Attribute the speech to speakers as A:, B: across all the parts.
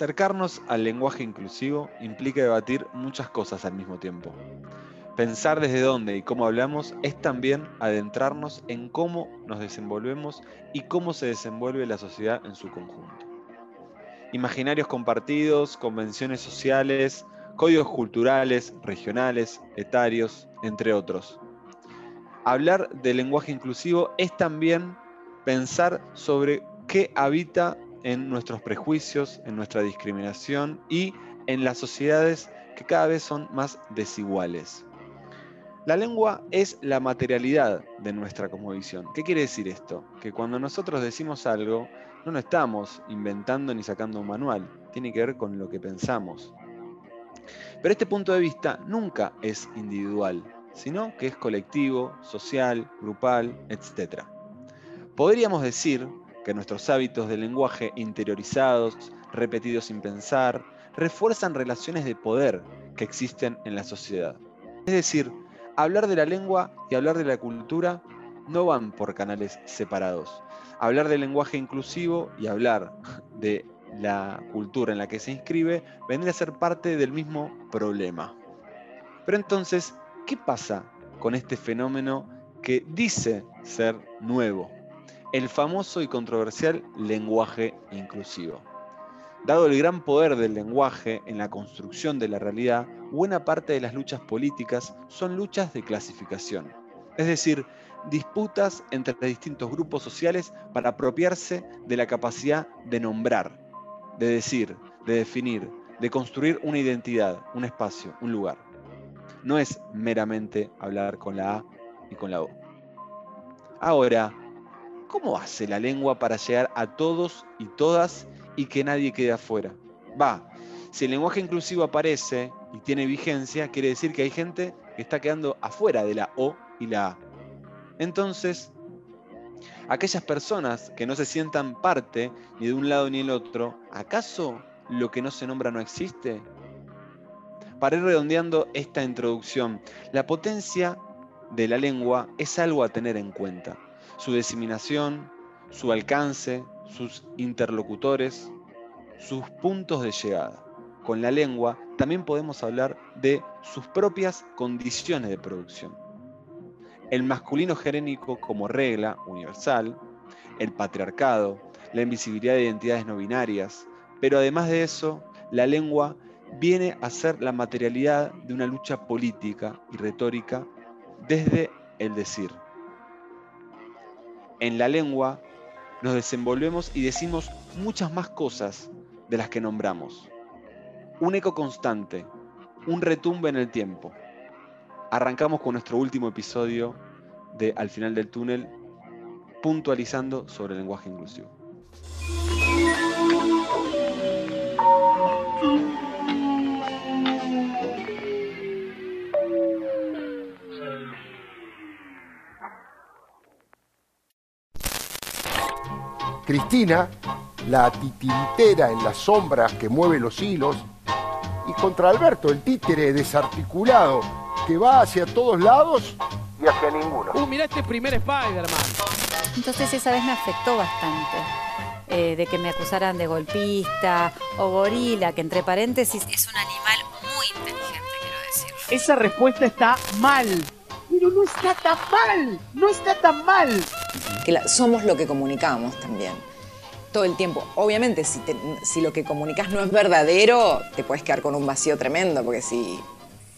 A: Acercarnos al lenguaje inclusivo implica debatir muchas cosas al mismo tiempo. Pensar desde dónde y cómo hablamos es también adentrarnos en cómo nos desenvolvemos y cómo se desenvuelve la sociedad en su conjunto. Imaginarios compartidos, convenciones sociales, códigos culturales, regionales, etarios, entre otros. Hablar del lenguaje inclusivo es también pensar sobre qué habita en nuestros prejuicios, en nuestra discriminación y en las sociedades que cada vez son más desiguales. La lengua es la materialidad de nuestra cosmovisión. ¿Qué quiere decir esto? Que cuando nosotros decimos algo, no nos estamos inventando ni sacando un manual, tiene que ver con lo que pensamos. Pero este punto de vista nunca es individual, sino que es colectivo, social, grupal, etc. Podríamos decir que nuestros hábitos de lenguaje interiorizados, repetidos sin pensar, refuerzan relaciones de poder que existen en la sociedad. Es decir, hablar de la lengua y hablar de la cultura no van por canales separados. Hablar del lenguaje inclusivo y hablar de la cultura en la que se inscribe vendría a ser parte del mismo problema. Pero entonces, ¿qué pasa con este fenómeno que dice ser nuevo? El famoso y controversial lenguaje inclusivo. Dado el gran poder del lenguaje en la construcción de la realidad, buena parte de las luchas políticas son luchas de clasificación, es decir, disputas entre distintos grupos sociales para apropiarse de la capacidad de nombrar, de decir, de definir, de construir una identidad, un espacio, un lugar. No es meramente hablar con la A y con la O. Ahora, ¿cómo hace la lengua para llegar a todos y todas y que nadie quede afuera? Va, si el lenguaje inclusivo aparece y tiene vigencia, quiere decir que hay gente que está quedando afuera de la O y la A. Entonces, aquellas personas que no se sientan parte ni de un lado ni del otro, ¿acaso lo que no se nombra no existe? Para ir redondeando esta introducción, la potencia de la lengua es algo a tener en cuenta su diseminación, su alcance, sus interlocutores, sus puntos de llegada. Con la lengua también podemos hablar de sus propias condiciones de producción. El masculino gerénico como regla universal, el patriarcado, la invisibilidad de identidades no binarias, pero además de eso, la lengua viene a ser la materialidad de una lucha política y retórica desde el decir en la lengua nos desenvolvemos y decimos muchas más cosas de las que nombramos. Un eco constante, un retumbe en el tiempo. Arrancamos con nuestro último episodio de Al final del túnel, puntualizando sobre el lenguaje inclusivo.
B: Cristina, la titiritera en las sombras que mueve los hilos, y contra Alberto, el títere desarticulado que va hacia todos lados y hacia ninguno.
C: Uh, mirá este primer Spider-Man.
D: Entonces esa vez me afectó bastante. Eh, de que me acusaran de golpista o gorila, que entre paréntesis es un animal muy inteligente, quiero decir.
C: Esa respuesta está mal. Pero no está tan mal, no está tan mal
E: que somos lo que comunicamos también. Todo el tiempo. Obviamente, si, si lo que comunicas no es verdadero, te puedes quedar con un vacío tremendo, porque si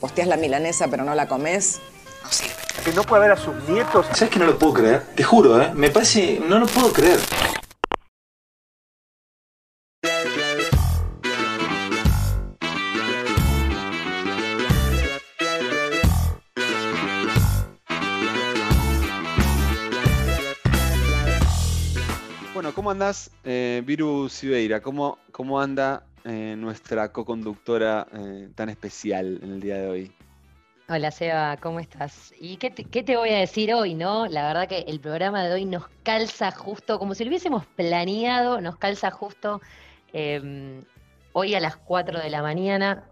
E: posteas la milanesa pero no la comes, no sirve.
B: Que no puede ver a sus nietos.
F: ¿Sabes que no lo puedo creer? Te juro, ¿eh? Me parece. No lo puedo creer.
A: Andás, eh, Viru Sibeira? ¿Cómo, cómo anda eh, nuestra co-conductora eh, tan especial en el día de hoy?
G: Hola Seba, ¿cómo estás? ¿Y qué te, voy a decir hoy, no? La verdad que el programa de hoy nos calza justo, como si lo hubiésemos planeado, nos calza justo em, hoy a las 4 de la mañana,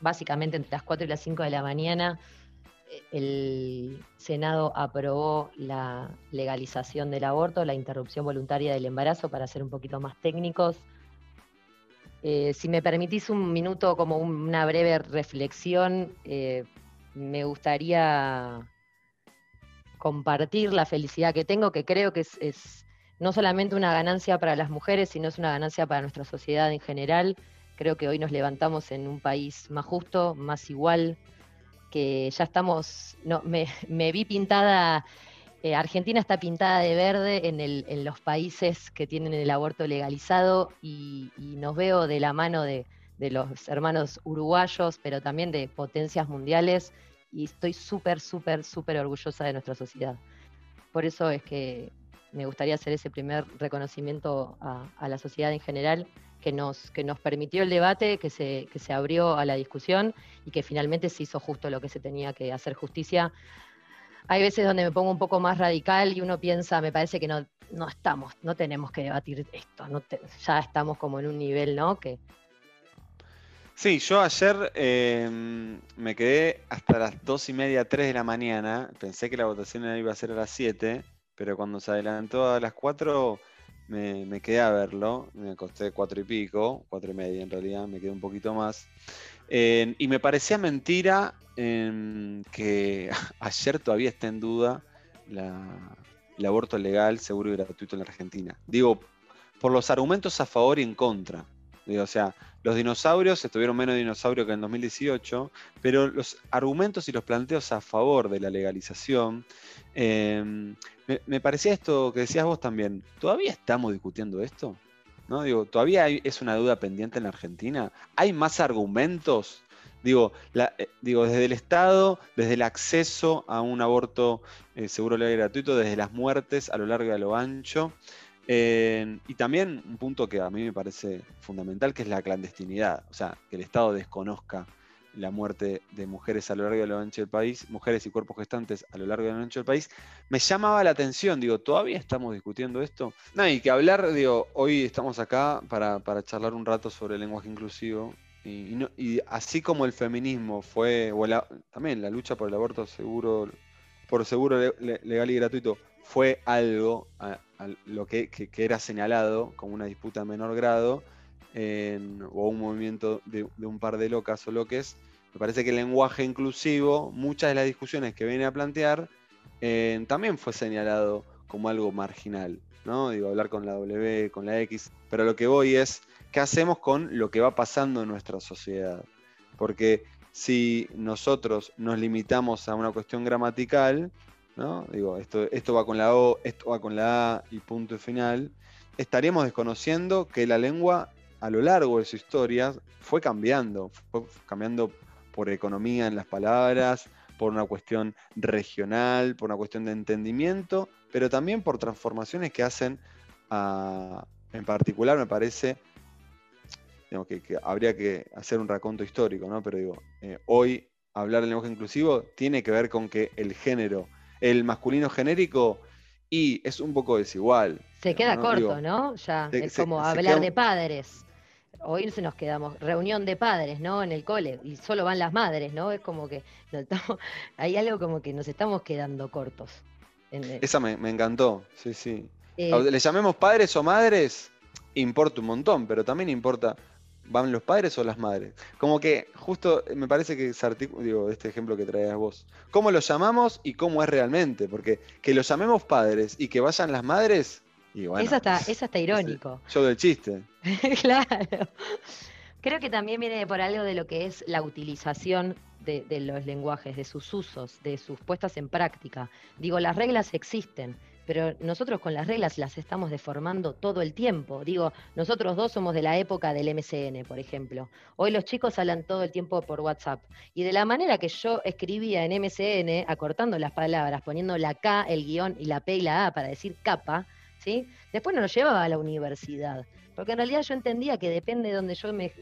G: básicamente entre las 4 y las 5 de la mañana, el Senado aprobó la legalización del aborto, la interrupción voluntaria del embarazo, para ser un poquito más técnicos. Eh, si me permitís un minuto como una breve reflexión, eh, me gustaría compartir la felicidad que tengo, que creo que es, no solamente una ganancia para las mujeres, sino es una ganancia para nuestra sociedad en general. Creo que hoy nos levantamos en un país más justo, más igual, que ya estamos, me, vi pintada, eh, Argentina está pintada de verde en, los países que tienen el aborto legalizado y, nos veo de la mano de, los hermanos uruguayos, pero también de potencias mundiales y estoy súper, súper, súper orgullosa de nuestra sociedad. Por eso es que me gustaría hacer ese primer reconocimiento a la sociedad en general que nos, que nos permitió el debate, que se, que se abrió a la discusión y que finalmente se hizo justo lo que se tenía que hacer justicia. Hay veces donde me pongo un poco más radical y uno piensa, me parece que no, no estamos, no tenemos que debatir esto, ya estamos como en un nivel, ¿no? Que...
A: Sí, yo ayer em, me quedé hasta las dos y media, tres de la mañana. Pensé que la votación iba a ser a las 7, pero cuando se adelantó a las 4 me, quedé a verlo, me acosté cuatro y pico, cuatro y media en realidad, me quedé un poquito más. y me parecía mentira que ayer todavía está en duda el aborto legal, seguro y gratuito en la Argentina. Digo, por los argumentos a favor y en contra. Digo, o sea, los dinosaurios estuvieron menos dinosaurios que en 2018, pero los argumentos y los planteos a favor de la legalización em, me, parecía esto que decías vos también. ¿Todavía estamos discutiendo esto? ¿No? Digo, ¿todavía es una duda pendiente en la Argentina? ¿Hay más argumentos? Digo, eh, digo, desde el Estado, desde el acceso a un aborto eh, seguro, legal y gratuito, desde las muertes a lo largo y a lo ancho. Y también un punto que a mí me parece fundamental, que es la clandestinidad. O sea, que el Estado desconozca la muerte de mujeres a lo largo y a lo ancho del país, mujeres y cuerpos gestantes a lo largo y a lo ancho del país, me llamaba la atención, digo, ¿todavía estamos discutiendo esto? No, y que hablar, digo, hoy estamos acá para, charlar un rato sobre el lenguaje inclusivo, y, así como el feminismo fue, o también la lucha por el aborto seguro, por seguro legal y gratuito, fue algo lo que, era señalado como una disputa de menor grado, o un movimiento de, un par de locas o loques, me parece que el lenguaje inclusivo, muchas de las discusiones que viene a plantear, eh, también fue señalado como algo marginal, ¿no? Digo, hablar con la W, con la X, pero lo que voy es, ¿qué hacemos con lo que va pasando en nuestra sociedad? Porque si nosotros nos limitamos a una cuestión gramatical, ¿no? Digo, esto, esto va con la O, esto va con la A y punto final, estaríamos desconociendo que la lengua a lo largo de su historia fue cambiando, fue cambiando por economía en las palabras, por una cuestión regional, por una cuestión de entendimiento, pero también por transformaciones que hacen, en particular me parece, que, habría que hacer un raconto histórico, ¿no? pero digo, eh, hoy hablar del lenguaje inclusivo tiene que ver con que el género, el masculino genérico, y es un poco desigual.
G: Se queda corto, ¿no? Ya, es como hablar de padres hoy se nos quedamos, reunión de padres, ¿no? En el cole, y solo van las madres, ¿no? Es como que hay algo como que nos estamos quedando cortos.
A: Esa me, encantó, sí, sí. Eh, Le llamemos padres o madres, importa un montón, pero también importa, ¿van los padres o las madres? Como que justo me parece que es digo, este ejemplo que traías vos, ¿cómo lo llamamos y cómo es realmente? Porque que lo llamemos padres y que vayan las madres
G: eso, está, eso está irónico.
A: Yo del chiste.
G: claro. Creo que también viene por algo de lo que es la utilización de, los lenguajes, de sus usos, de sus puestas en práctica. Digo, las reglas existen, pero nosotros con las reglas las estamos deformando todo el tiempo. Digo, nosotros dos somos de la época del MCN, por ejemplo. Hoy los chicos hablan todo el tiempo por WhatsApp. Y de la manera que yo escribía en MCN, acortando las palabras, poniendo la K, el guion y la P y la A para decir capa, Después no lo llevaba a la universidad, porque en realidad yo entendía que depende de donde yo me,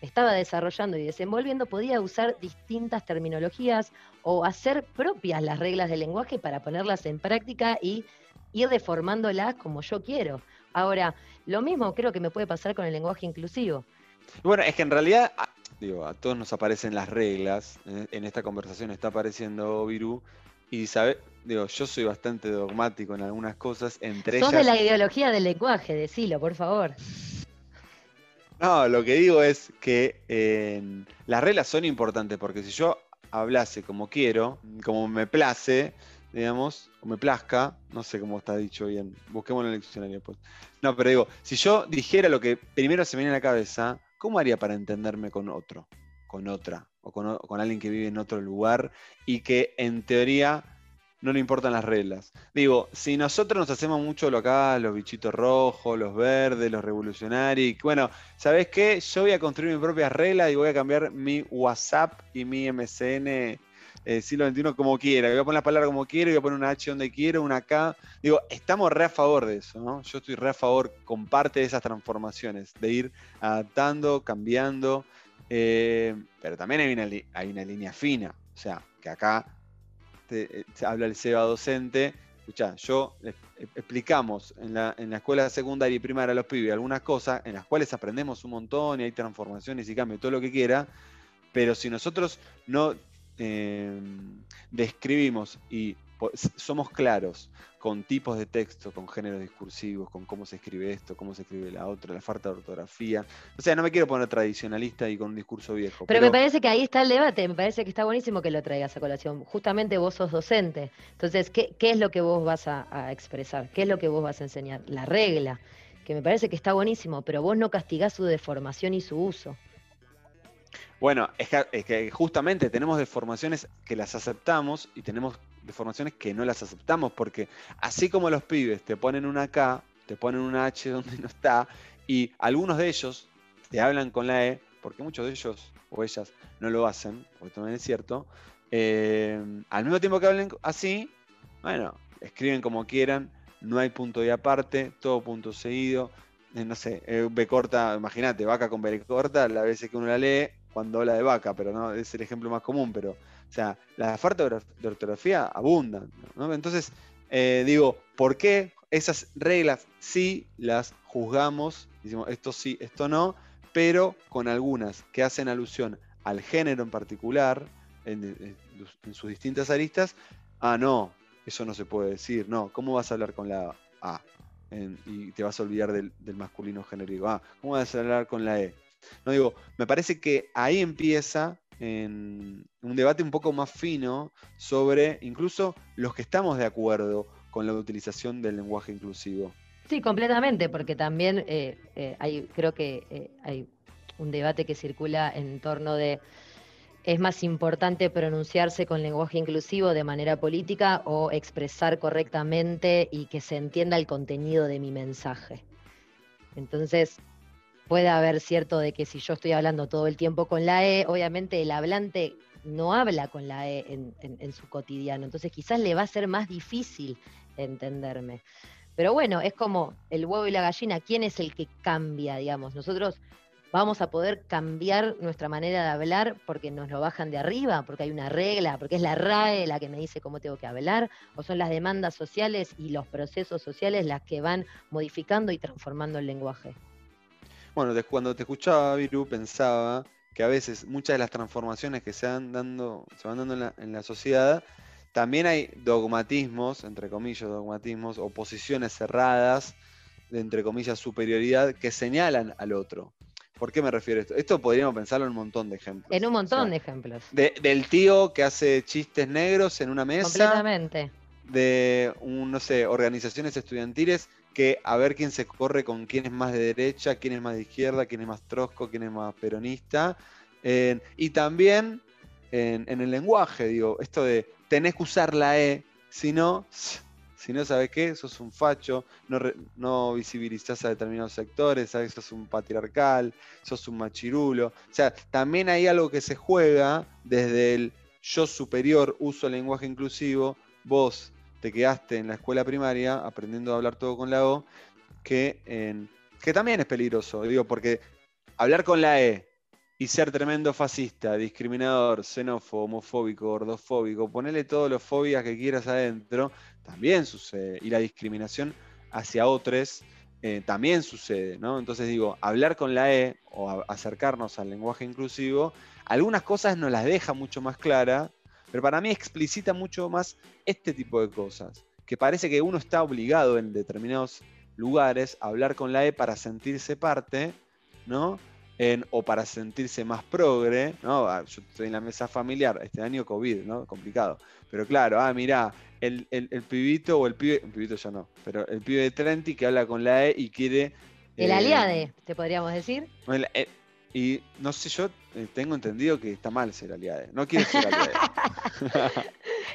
G: estaba desarrollando y desenvolviendo, podía usar distintas terminologías o hacer propias las reglas del lenguaje para ponerlas en práctica y ir deformándolas como yo quiero. Ahora, lo mismo creo que me puede pasar con el lenguaje inclusivo.
A: Bueno, es que en realidad, digo, a todos nos aparecen las reglas. ¿eh? En esta conversación está apareciendo Viru. Y sabe, digo, yo soy bastante dogmático en algunas cosas, entre
G: Sos de la ideología del lenguaje, decilo, por favor.
A: No, lo que digo es que eh, las reglas son importantes porque si yo hablase como quiero, como me place, digamos, o me plazca, no sé cómo está dicho bien, busquémoslo en el diccionario pues. No, pero digo, si yo dijera lo que primero se me viene a la cabeza, ¿cómo haría para entenderme con otro, con otra, o con, o con alguien que vive en otro lugar y que en teoría no le importan las reglas. Digo, si nosotros nos hacemos mucho lo acá, los bichitos rojos, los verdes, los revolucionarios, bueno, ¿sabes qué? Yo voy a construir mis propias reglas y voy a cambiar mi WhatsApp y mi MCN eh, siglo XXI como quiera. Voy a poner la palabra como quiero, voy a poner una H donde quiero, una K. Digo, estamos re a favor de eso, ¿no? Yo estoy re a favor con parte de esas transformaciones, de ir adaptando, cambiando, eh, pero también hay una, hay una línea fina, o sea, que acá te, habla el SEBA docente, escucha, yo explicamos en la, en la, escuela secundaria y primaria a los pibes algunas cosas en las cuales aprendemos un montón y hay transformaciones y cambios, todo lo que quiera, pero si nosotros no eh, describimos y somos claros con tipos de texto, con géneros discursivos, con cómo se escribe esto, cómo se escribe la otra, la falta de ortografía. O sea, no me quiero poner tradicionalista y con un discurso viejo.
G: Pero, me parece que ahí está el debate, me parece que está buenísimo que lo traigas a colación. Justamente vos sos docente. Entonces, ¿qué, es lo que vos vas a, a, expresar? ¿Qué es lo que vos vas a enseñar? La regla, que me parece que está buenísimo, pero vos no castigás su deformación y su uso.
A: Bueno, es que, justamente tenemos deformaciones que las aceptamos y tenemos deformaciones que no las aceptamos, porque así como los pibes te ponen una K, te ponen una H donde no está, y algunos de ellos te hablan con la E, porque muchos de ellos o ellas no lo hacen, porque también es cierto, eh, al mismo tiempo que hablen así, bueno, escriben como quieran, no hay punto de aparte, todo punto seguido, eh, no sé, eh, B corta, imagínate, vaca con B corta, la veces que uno la lee, cuando habla de vaca, pero no es el ejemplo más común, pero, o sea, la falta de ortografía abundan, ¿no? Entonces, eh, digo, ¿por qué esas reglas sí las juzgamos? Decimos, esto sí, esto no, pero con algunas que hacen alusión al género en particular, en, sus distintas aristas, ah, no, eso no se puede decir, no, ¿cómo vas a hablar con la A? y te vas a olvidar del, del masculino genérico. Ah, ¿cómo vas a hablar con la E? No digo, me parece que ahí empieza en un debate un poco más fino sobre incluso los que estamos de acuerdo con la utilización del lenguaje inclusivo.
G: Sí, completamente, porque también eh, eh, hay, creo que eh, hay un debate que circula en torno de es más importante pronunciarse con lenguaje inclusivo de manera política o expresar correctamente y que se entienda el contenido de mi mensaje. Entonces, puede haber cierto de que si yo estoy hablando todo el tiempo con la E, obviamente el hablante no habla con la E en, su cotidiano, entonces quizás le va a ser más difícil entenderme. Pero bueno, es como el huevo y la gallina, ¿quién es el que cambia, digamos? Nosotros vamos a poder cambiar nuestra manera de hablar porque nos lo bajan de arriba, porque hay una regla, porque es la RAE la que me dice cómo tengo que hablar, o son las demandas sociales y los procesos sociales las que van modificando y transformando el lenguaje.
A: Bueno, cuando te escuchaba, Viru, pensaba que a veces muchas de las transformaciones que se van dando, se van dando en la, sociedad, también hay dogmatismos, entre comillas, dogmatismos, o posiciones cerradas, de entre comillas, superioridad, que señalan al otro. ¿Por qué me refiero a esto? Esto podríamos pensarlo en un montón de ejemplos.
G: En un montón de ejemplos.
A: del tío que hace chistes negros en una mesa.
G: Completamente.
A: De, un, no sé, organizaciones estudiantiles que a ver quién se corre con quién es más de derecha, quién es más de izquierda, quién es más trosco, quién es más peronista. y también en, el lenguaje, digo, esto de tenés que usar la E, si no, si no sabes qué, sos un facho, no, no visibilizás a determinados sectores, sabes, sos un patriarcal, sos un machirulo. O sea, también hay algo que se juega desde el yo superior, uso el lenguaje inclusivo, vos te quedaste en la escuela primaria aprendiendo a hablar todo con la O, que, que también es peligroso, digo, porque hablar con la E y ser tremendo fascista, discriminador, xenófobo, homofóbico, gordofóbico, ponerle todas las fobias que quieras adentro, también sucede. Y la discriminación hacia otros eh, también sucede, ¿no? Entonces digo, hablar con la E o acercarnos al lenguaje inclusivo, algunas cosas nos las deja mucho más clara pero para mí explicita mucho más este tipo de cosas, que parece que uno está obligado en determinados lugares a hablar con la E para sentirse parte, ¿no? En, o para sentirse más progre, ¿no? Ah, Yo estoy en la mesa familiar, este año COVID, ¿no? Complicado. Pero claro, ah, mirá, el, el- el pibito o el pibe, el pibito ya no, pero el pibe de Trenti que habla con la E y quiere...
G: El
A: eh,
G: aliade, te podríamos decir.
A: el- eh, y no sé, yo eh, tengo entendido que está mal ser aliade. No quiero ser aliade.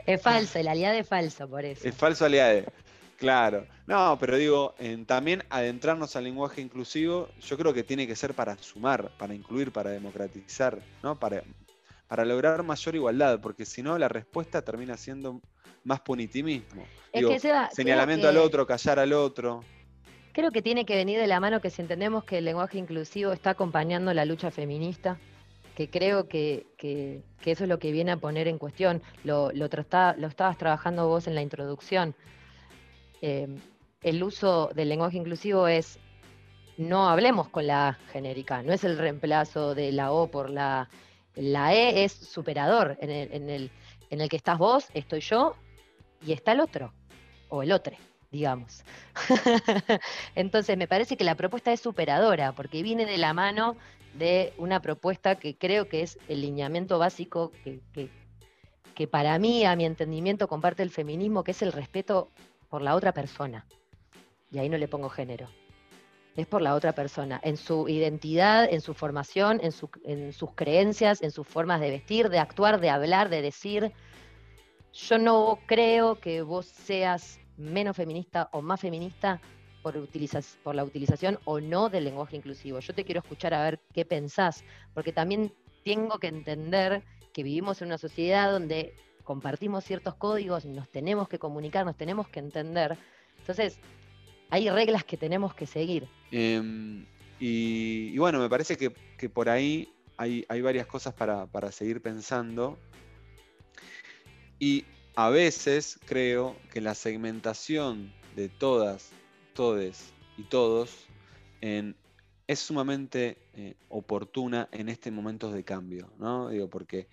G: Es falso, el aliade es falso, por eso.
A: Es falso aliade. Claro. No, pero digo, en también adentrarnos al lenguaje inclusivo, yo creo que tiene que ser para sumar, para incluir, para democratizar, ¿no? Para, para lograr mayor igualdad, porque si no, la respuesta termina siendo más punitivismo.
G: Es
A: Digo,
G: que, Seba, creo
A: señalamiento al otro, callar al otro.
G: Creo que tiene que venir de la mano que si entendemos que el lenguaje inclusivo está acompañando la lucha feminista, que creo que, que- eso es lo que viene a poner en cuestión. Lo, lo, trata- lo estabas trabajando vos en la introducción. Eh, el uso del lenguaje inclusivo es no hablemos con la genérica, no es el reemplazo de la O por la la E es superador en el, en el, en el que estás vos, estoy yo y está el otro, o el otro, digamos. Entonces, me parece que la propuesta es superadora, porque viene de la mano de una propuesta que creo que es el lineamiento básico que, que- para mí, a mi entendimiento, comparte el feminismo, que es el respeto por la otra persona. Y ahí no le pongo género. Es por la otra persona, en su identidad, en su formación, en, su- en sus creencias, en sus formas de vestir, de actuar, de hablar, de decir. Yo no creo que vos seas menos feminista o más feminista por, la utilización o no del lenguaje inclusivo. Yo te quiero escuchar a ver qué pensás, porque también tengo que entender que vivimos en una sociedad donde compartimos ciertos códigos, nos tenemos que comunicar, nos tenemos que entender. Entonces, hay reglas que tenemos que seguir.
A: Em, y, bueno, me parece que, por ahí hay, hay varias cosas para, para seguir pensando. Y a veces creo que la segmentación de todas, todes y todos en- es sumamente eh, oportuna en estos momentos de cambio, ¿no? Digo, porque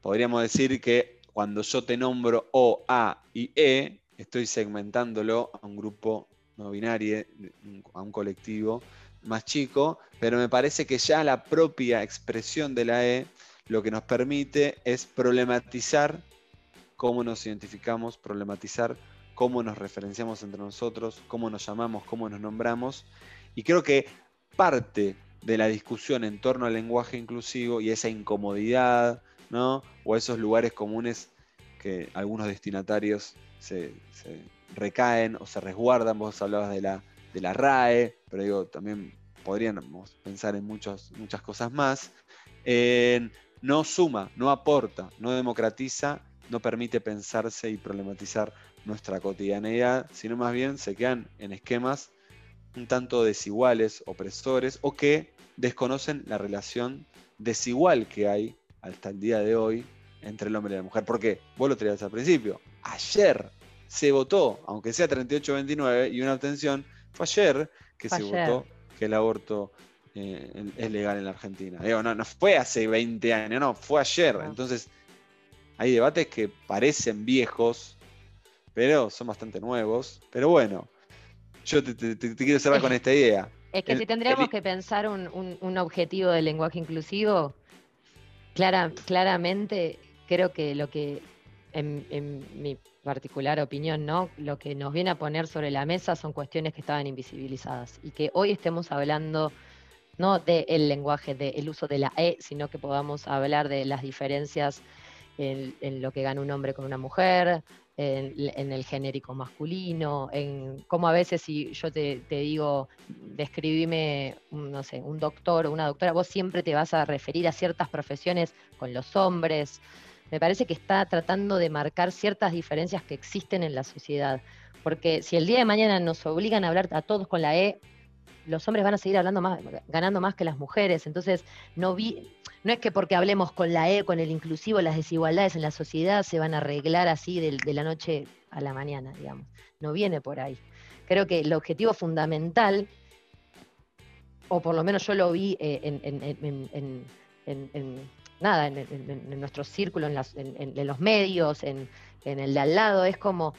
A: podríamos decir que cuando yo te nombro O, A y E, estoy segmentándolo a un grupo no binario, a un colectivo más chico, pero me parece que ya la propia expresión de la E lo que nos permite es problematizar cómo nos identificamos, problematizar cómo nos referenciamos entre nosotros, cómo nos llamamos, cómo nos nombramos. Y creo que parte de la discusión en torno al lenguaje inclusivo y esa incomodidad, ¿no? O esos lugares comunes que algunos destinatarios se, recaen o se resguardan. Vos hablabas de la, de la RAE, pero digo, también podríamos pensar en muchos, muchas cosas más. En- no suma, no aporta, no democratiza, no permite pensarse y problematizar nuestra cotidianeidad, sino más bien se quedan en esquemas un tanto desiguales, opresores, o que desconocen la relación desigual que hay hasta el día de hoy entre el hombre y la mujer. Porque vos lo traías al principio, ayer se votó, aunque sea 38-29 y una abstención, fue ayer que
G: Fue
A: se
G: ayer.
A: votó que el aborto eh, es legal en la Argentina. Digo, no, no fue hace 20 años, no, fue ayer. Entonces, hay debates que parecen viejos, pero son bastante nuevos. Pero bueno, yo te, te- te- te quiero cerrar con esta idea.
G: Es que
A: El-
G: si tendríamos
A: el-
G: que pensar un, un- un objetivo del lenguaje inclusivo, clara- claramente creo que lo que, en, en mi particular opinión, ¿no? Lo que nos viene a poner sobre la mesa son cuestiones que estaban invisibilizadas y que hoy estemos hablando no del lenguaje, del uso de la E, sino que podamos hablar de las diferencias en, lo que gana un hombre con una mujer, en, el genérico masculino, en cómo a veces si yo te, te digo, describime, no sé, un doctor o una doctora, vos siempre te vas a referir a ciertas profesiones con los hombres. Me parece que está tratando de marcar ciertas diferencias que existen en la sociedad. Porque si el día de mañana nos obligan a hablar a todos con la E, los hombres van a seguir hablando más, ganando más que las mujeres. Entonces, no vi, no es que porque hablemos con la E, con el inclusivo, las desigualdades en la sociedad se van a arreglar así de, de la noche a la mañana, digamos. No viene por ahí. Creo que el objetivo fundamental, o por lo menos yo lo vi eh, en, en- nada, en, nuestro círculo, en, los medios, en el de al lado, es como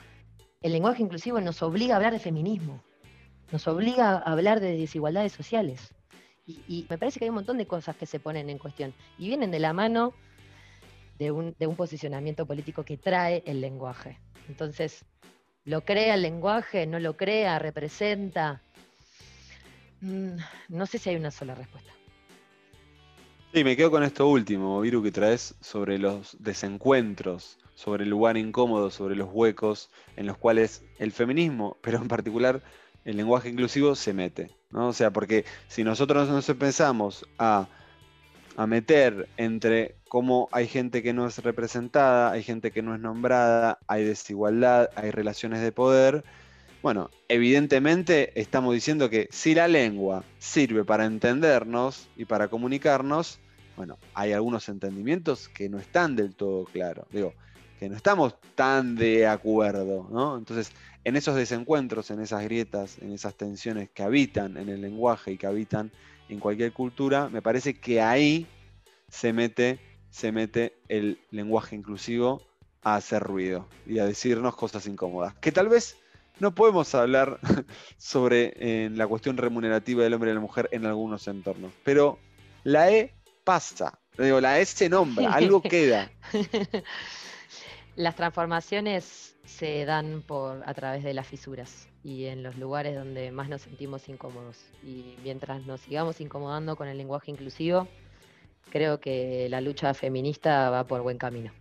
G: el lenguaje inclusivo nos obliga a hablar de feminismo, nos obliga a hablar de desigualdades sociales. Y, me parece que hay un montón de cosas que se ponen en cuestión y vienen de la mano de un, de un posicionamiento político que trae el lenguaje. Entonces, ¿lo crea el lenguaje? ¿No lo crea? ¿Representa? Mm, no sé si hay una sola respuesta.
A: Sí, me quedo con esto último, Viru, que traes sobre los desencuentros, sobre el lugar incómodo, sobre los huecos en los cuales el feminismo, pero en particular el lenguaje inclusivo, se mete. ¿no? O sea, porque si nosotros nos empezamos a, a meter entre cómo hay gente que no es representada, hay gente que no es nombrada, hay desigualdad, hay relaciones de poder, bueno, evidentemente estamos diciendo que si la lengua sirve para entendernos y para comunicarnos, bueno, hay algunos entendimientos que no están del todo claros. Digo, que no estamos tan de acuerdo, ¿no? Entonces, en esos desencuentros, en esas grietas, en esas tensiones que habitan en el lenguaje y que habitan en cualquier cultura, me parece que ahí se mete, se mete el lenguaje inclusivo a hacer ruido y a decirnos cosas incómodas. Que tal vez no podemos hablar sobre eh, la cuestión remunerativa del hombre y la mujer en algunos entornos, pero la E pasa, digo, la E se nombra, algo queda.
G: Las transformaciones se dan por a través de las fisuras y en los lugares donde más nos sentimos incómodos. Y mientras nos sigamos incomodando con el lenguaje inclusivo, creo que la lucha feminista va por buen camino.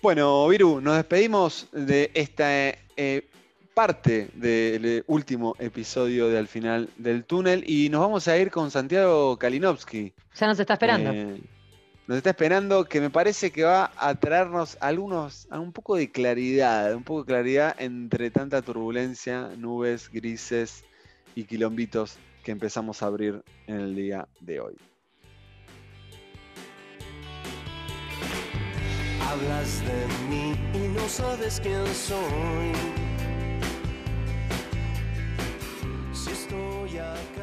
A: Bueno, Viru, nos despedimos de esta eh, parte del último episodio de Al final del túnel y nos vamos a ir con Santiago Kalinowski.
G: Ya nos está esperando.
A: Eh, nos está esperando, que me parece que va a traernos algunos, a un poco de claridad, un poco de claridad entre tanta turbulencia, nubes grises y quilombitos que empezamos a abrir en el día de hoy.
H: Hablas de mí y no sabes quién soy. Si estoy.